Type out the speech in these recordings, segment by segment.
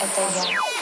это. Я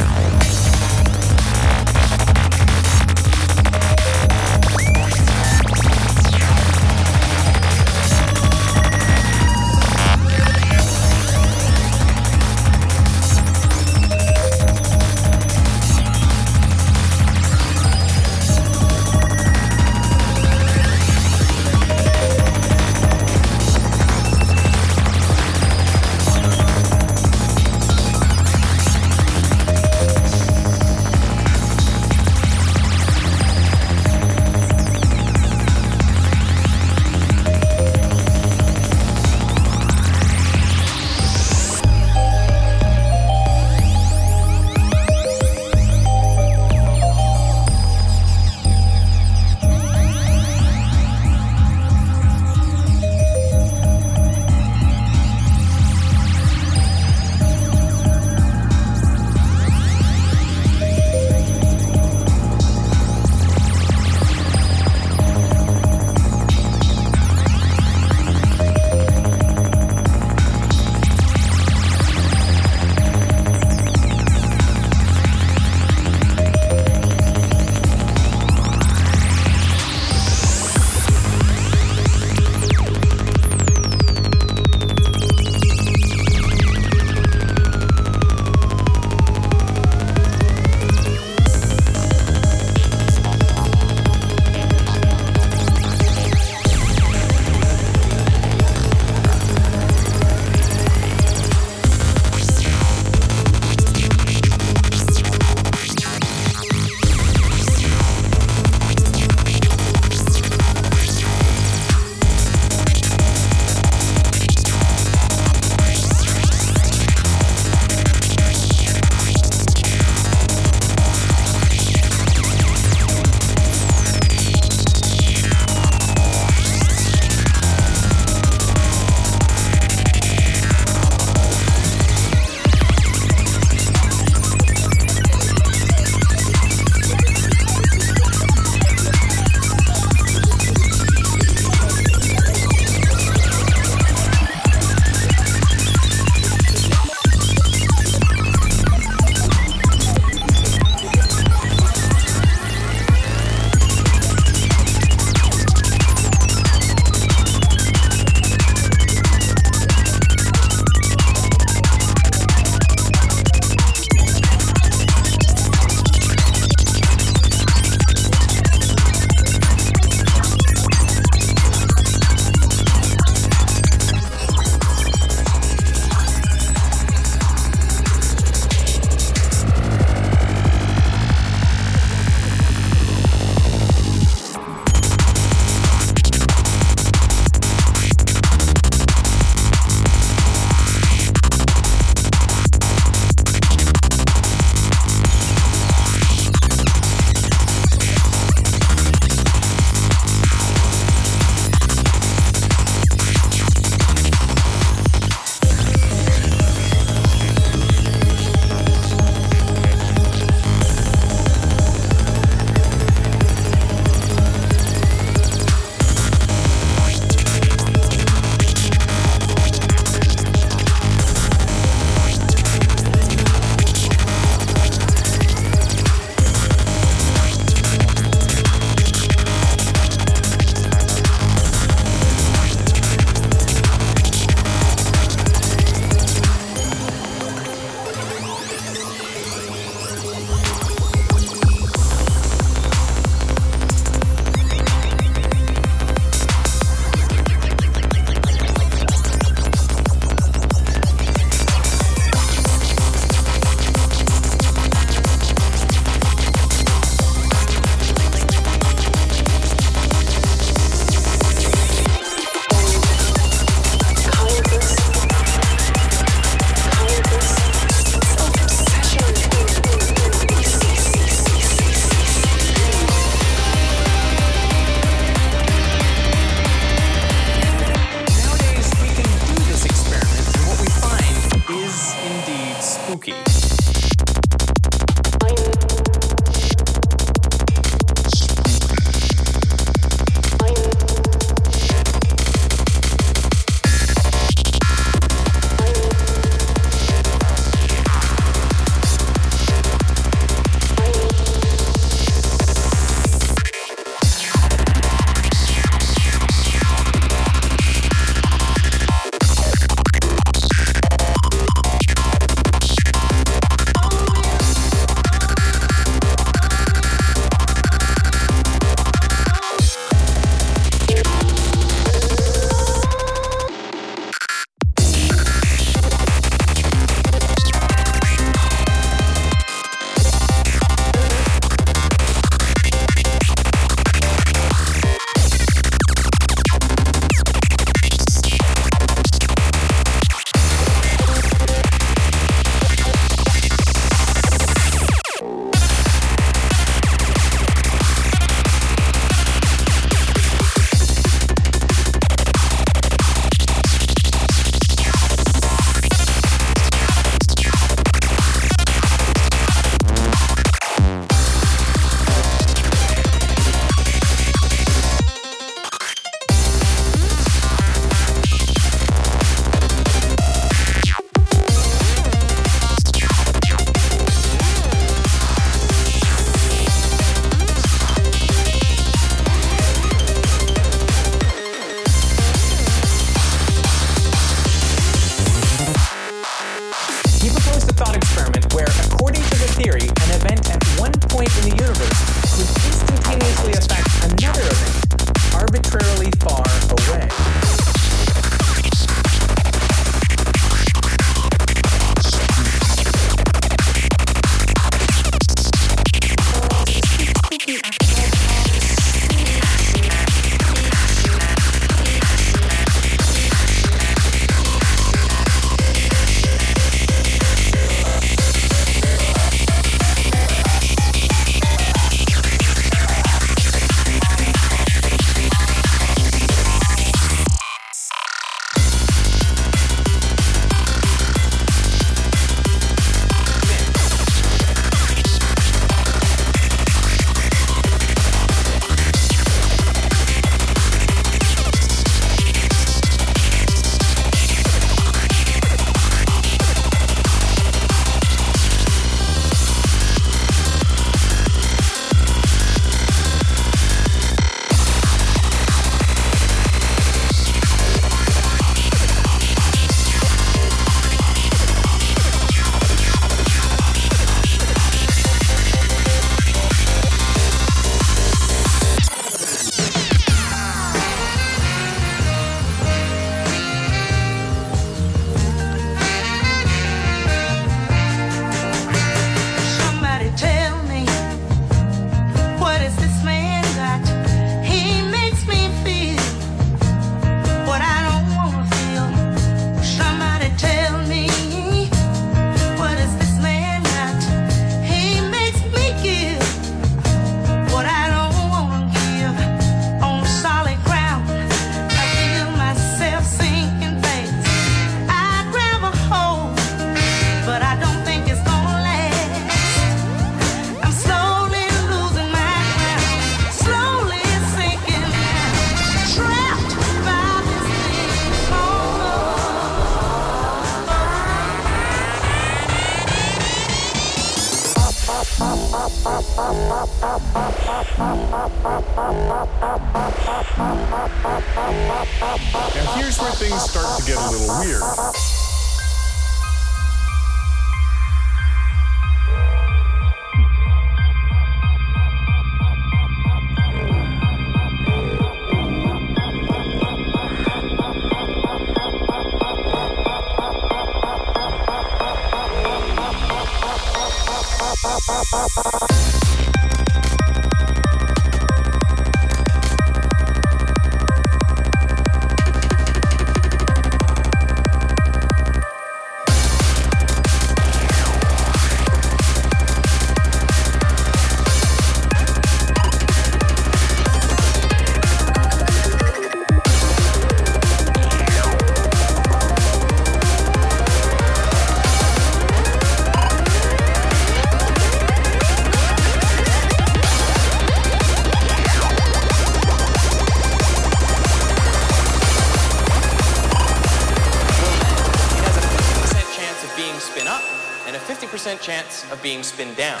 being spin down.